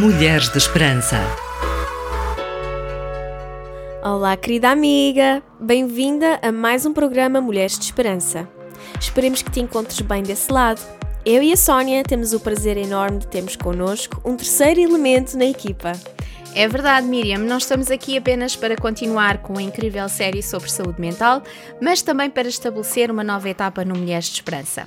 Mulheres de Esperança. Olá, querida amiga! Bem-vinda a mais um programa Mulheres de Esperança. Esperemos que te encontres bem desse lado. Eu e a Sónia temos o prazer enorme de termos connosco um terceiro elemento na equipa. É verdade, Miriam, não estamos aqui apenas para continuar com a incrível série sobre saúde mental, mas também para estabelecer uma nova etapa no Mulheres de Esperança.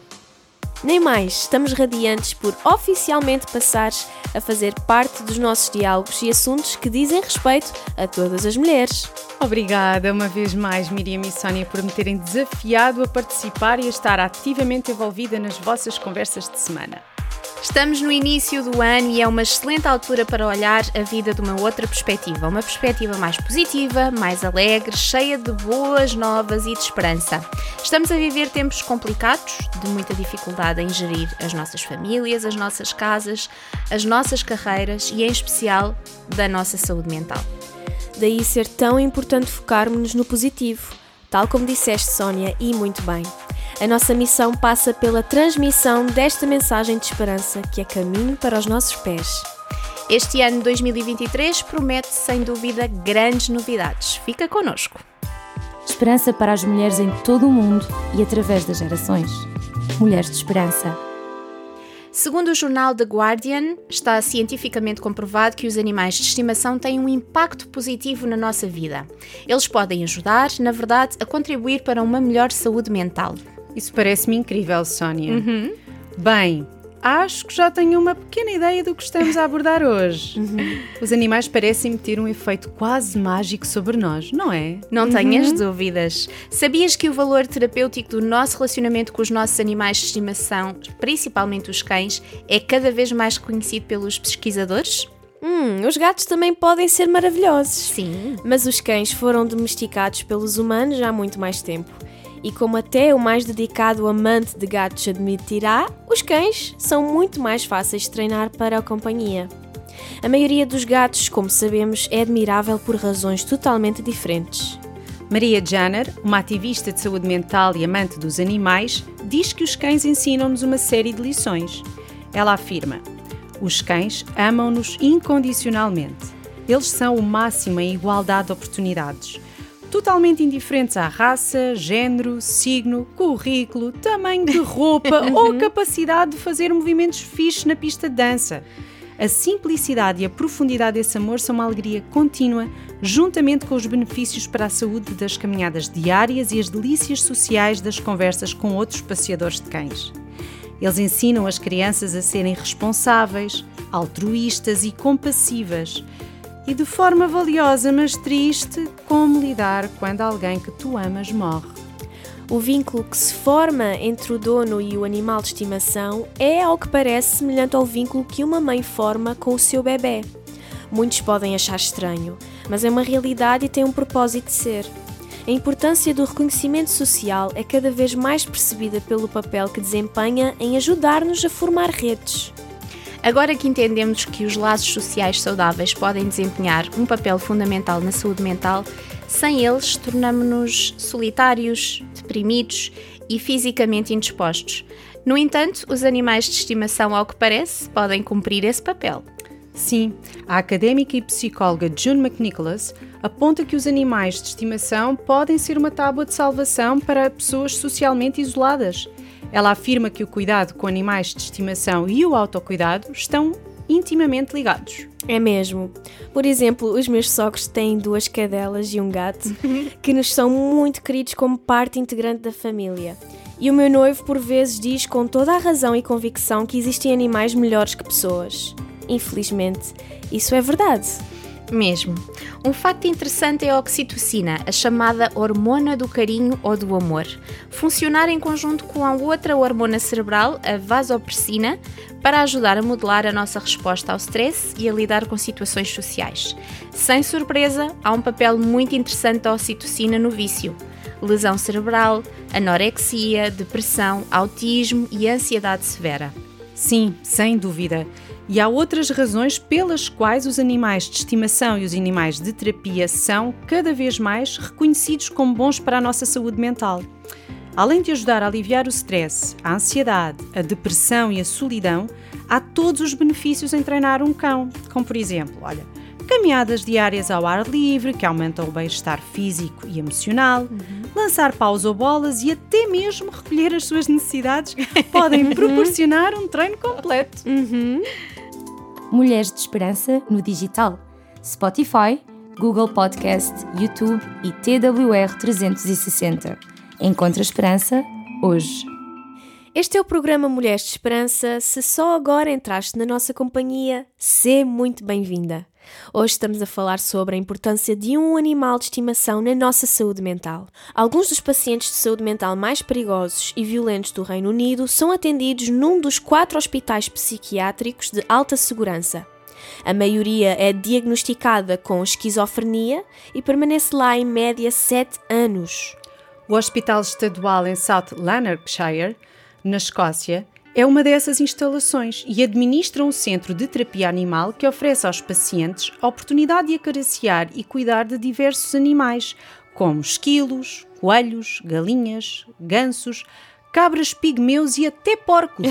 Nem mais, estamos radiantes por oficialmente passares a fazer parte dos nossos diálogos e assuntos que dizem respeito a todas as mulheres. Obrigada uma vez mais, Miriam e Sónia, por me terem desafiado a participar e a estar ativamente envolvida nas vossas conversas de semana. Estamos no início do ano e é uma excelente altura para olhar a vida de uma outra perspectiva, uma perspectiva mais positiva, mais alegre, cheia de boas novas e de esperança. Estamos a viver tempos complicados, de muita dificuldade em gerir as nossas famílias, as nossas casas, as nossas carreiras e, em especial, da nossa saúde mental. Daí ser tão importante focarmos-nos no positivo, tal como disseste, Sónia, e muito bem. A nossa missão passa pela transmissão desta mensagem de esperança que é caminho para os nossos pés. Este ano 2023 promete, sem dúvida, grandes novidades. Fica connosco. Esperança para as mulheres em todo o mundo e através das gerações. Mulheres de Esperança. Segundo o jornal The Guardian, está cientificamente comprovado que os animais de estimação têm um impacto positivo na nossa vida. Eles podem ajudar, na verdade, a contribuir para uma melhor saúde mental. Isso parece-me incrível, Sónia. Uhum. Bem, acho que já tenho uma pequena ideia do que estamos a abordar hoje. Uhum. Os animais parecem ter um efeito quase mágico sobre nós, não é? Não tenhas dúvidas. Sabias que o valor terapêutico do nosso relacionamento com os nossos animais de estimação, principalmente os cães, é cada vez mais reconhecido pelos pesquisadores? Hum, os gatos também podem ser maravilhosos. Sim. Mas os cães foram domesticados pelos humanos há muito mais tempo. E como até o mais dedicado amante de gatos admitirá, os cães são muito mais fáceis de treinar para a companhia. A maioria dos gatos, como sabemos, é admirável por razões totalmente diferentes. Maria Janner, uma ativista de saúde mental e amante dos animais, diz que os cães ensinam-nos uma série de lições. Ela afirma: os cães amam-nos incondicionalmente. Eles são o máximo em igualdade de oportunidades totalmente indiferentes à raça, género, signo, currículo, tamanho de roupa ou capacidade de fazer movimentos fixos na pista de dança. A simplicidade e a profundidade desse amor são uma alegria contínua, juntamente com os benefícios para a saúde das caminhadas diárias e as delícias sociais das conversas com outros passeadores de cães. Eles ensinam as crianças a serem responsáveis, altruístas e compassivas e de forma valiosa, mas triste, como lidar quando alguém que tu amas morre. O vínculo que se forma entre o dono e o animal de estimação é, ao que parece, semelhante ao vínculo que uma mãe forma com o seu bebê. Muitos podem achar estranho, mas é uma realidade e tem um propósito de ser. A importância do reconhecimento social é cada vez mais percebida pelo papel que desempenha em ajudar-nos a formar redes. Agora que entendemos que os laços sociais saudáveis podem desempenhar um papel fundamental na saúde mental, sem eles tornamos-nos solitários, deprimidos e fisicamente indispostos. No entanto, os animais de estimação, ao que parece, podem cumprir esse papel. Sim, a académica e psicóloga June McNicholas aponta que os animais de estimação podem ser uma tábua de salvação para pessoas socialmente isoladas ela afirma que o cuidado com animais de estimação e o autocuidado estão intimamente ligados. É mesmo. Por exemplo, os meus sogros têm duas cadelas e um gato que nos são muito queridos como parte integrante da família. E o meu noivo, por vezes, diz com toda a razão e convicção que existem animais melhores que pessoas. Infelizmente, isso é verdade. Mesmo. Um facto interessante é a oxitocina, a chamada hormona do carinho ou do amor. Funcionar em conjunto com a outra hormona cerebral, a vasopressina, para ajudar a modelar a nossa resposta ao stress e a lidar com situações sociais. Sem surpresa, há um papel muito interessante da oxitocina no vício. Lesão cerebral, anorexia, depressão, autismo e ansiedade severa. Sim, sem dúvida. E há outras razões pelas quais os animais de estimação e os animais de terapia são cada vez mais reconhecidos como bons para a nossa saúde mental. Além de ajudar a aliviar o stress, a ansiedade, a depressão e a solidão, há todos os benefícios em treinar um cão, como por exemplo, olha, caminhadas diárias ao ar livre, que aumentam o bem-estar físico e emocional, uhum. lançar paus ou bolas e até mesmo recolher as suas necessidades podem proporcionar um treino completo. Uhum. Mulheres de Esperança no digital. Spotify, Google Podcast, YouTube e TWR 360. Encontre a esperança hoje. Este é o programa Mulheres de Esperança. Se só agora entraste na nossa companhia, seja muito bem-vinda. Hoje estamos a falar sobre a importância de um animal de estimação na nossa saúde mental. Alguns dos pacientes de saúde mental mais perigosos e violentos do Reino Unido são atendidos num dos quatro hospitais psiquiátricos de alta segurança. A maioria é diagnosticada com esquizofrenia e permanece lá em média sete anos. O Hospital Estadual em South Lanarkshire, na Escócia, é uma dessas instalações e administra um centro de terapia animal que oferece aos pacientes a oportunidade de acariciar e cuidar de diversos animais, como esquilos, coelhos, galinhas, gansos, cabras pigmeus e até porcos.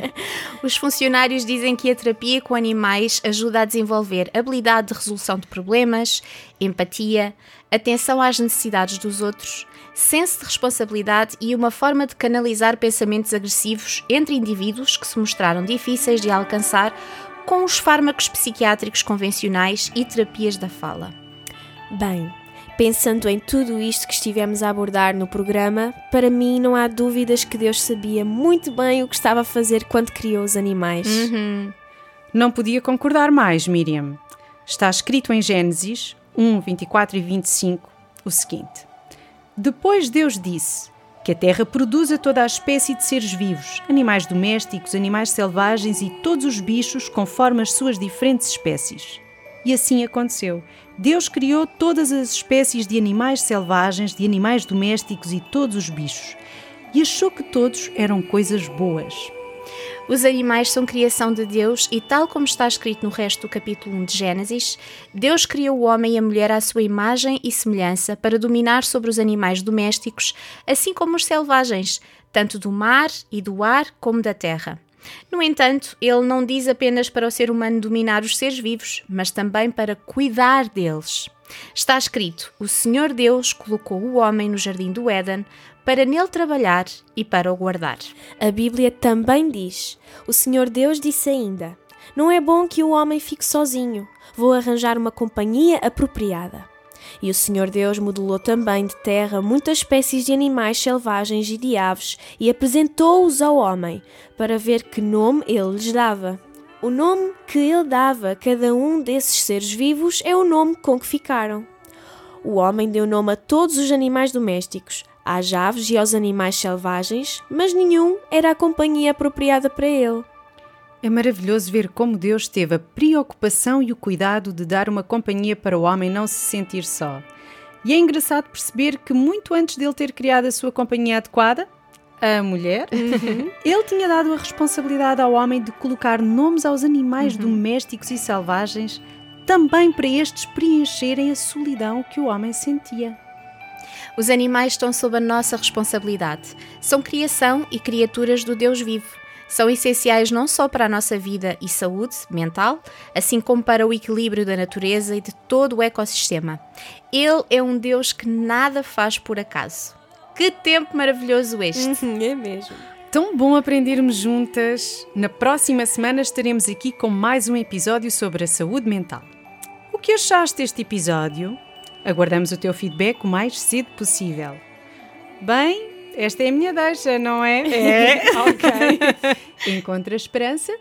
Os funcionários dizem que a terapia com animais ajuda a desenvolver habilidade de resolução de problemas, empatia, atenção às necessidades dos outros, senso de responsabilidade e uma forma de canalizar pensamentos agressivos entre indivíduos que se mostraram difíceis de alcançar com os fármacos psiquiátricos convencionais e terapias da fala. Bem, Pensando em tudo isto que estivemos a abordar no programa, para mim não há dúvidas que Deus sabia muito bem o que estava a fazer quando criou os animais. Uhum. Não podia concordar mais, Miriam. Está escrito em Gênesis 1, 24 e 25 o seguinte: Depois Deus disse que a terra produza toda a espécie de seres vivos, animais domésticos, animais selvagens e todos os bichos conforme as suas diferentes espécies. E assim aconteceu. Deus criou todas as espécies de animais selvagens, de animais domésticos e todos os bichos. E achou que todos eram coisas boas. Os animais são criação de Deus e, tal como está escrito no resto do capítulo 1 de Gênesis, Deus criou o homem e a mulher à sua imagem e semelhança para dominar sobre os animais domésticos, assim como os selvagens, tanto do mar e do ar como da terra. No entanto, ele não diz apenas para o ser humano dominar os seres vivos, mas também para cuidar deles. Está escrito: O Senhor Deus colocou o homem no jardim do Éden para nele trabalhar e para o guardar. A Bíblia também diz: O Senhor Deus disse ainda: Não é bom que o homem fique sozinho, vou arranjar uma companhia apropriada. E o Senhor Deus modelou também de terra muitas espécies de animais selvagens e de aves e apresentou-os ao homem, para ver que nome ele lhes dava. O nome que ele dava a cada um desses seres vivos é o nome com que ficaram. O homem deu nome a todos os animais domésticos, às aves e aos animais selvagens, mas nenhum era a companhia apropriada para ele. É maravilhoso ver como Deus teve a preocupação e o cuidado de dar uma companhia para o homem não se sentir só. E é engraçado perceber que, muito antes dele ter criado a sua companhia adequada, a mulher, uhum. ele tinha dado a responsabilidade ao homem de colocar nomes aos animais uhum. domésticos e selvagens, também para estes preencherem a solidão que o homem sentia. Os animais estão sob a nossa responsabilidade. São criação e criaturas do Deus vivo são essenciais não só para a nossa vida e saúde mental, assim como para o equilíbrio da natureza e de todo o ecossistema. Ele é um Deus que nada faz por acaso. Que tempo maravilhoso este! Uhum, é mesmo. Tão bom aprendermos juntas. Na próxima semana estaremos aqui com mais um episódio sobre a saúde mental. O que achaste deste episódio? Aguardamos o teu feedback o mais cedo possível. Bem, esta é a minha deixa, não é? É. ok. Encontra esperança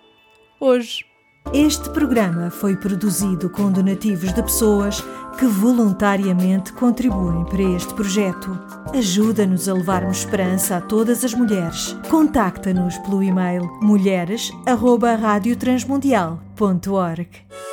hoje. Este programa foi produzido com donativos de pessoas que voluntariamente contribuem para este projeto. Ajuda-nos a levarmos esperança a todas as mulheres. Contacta-nos pelo e-mail mulheres@radiotransmundial.org.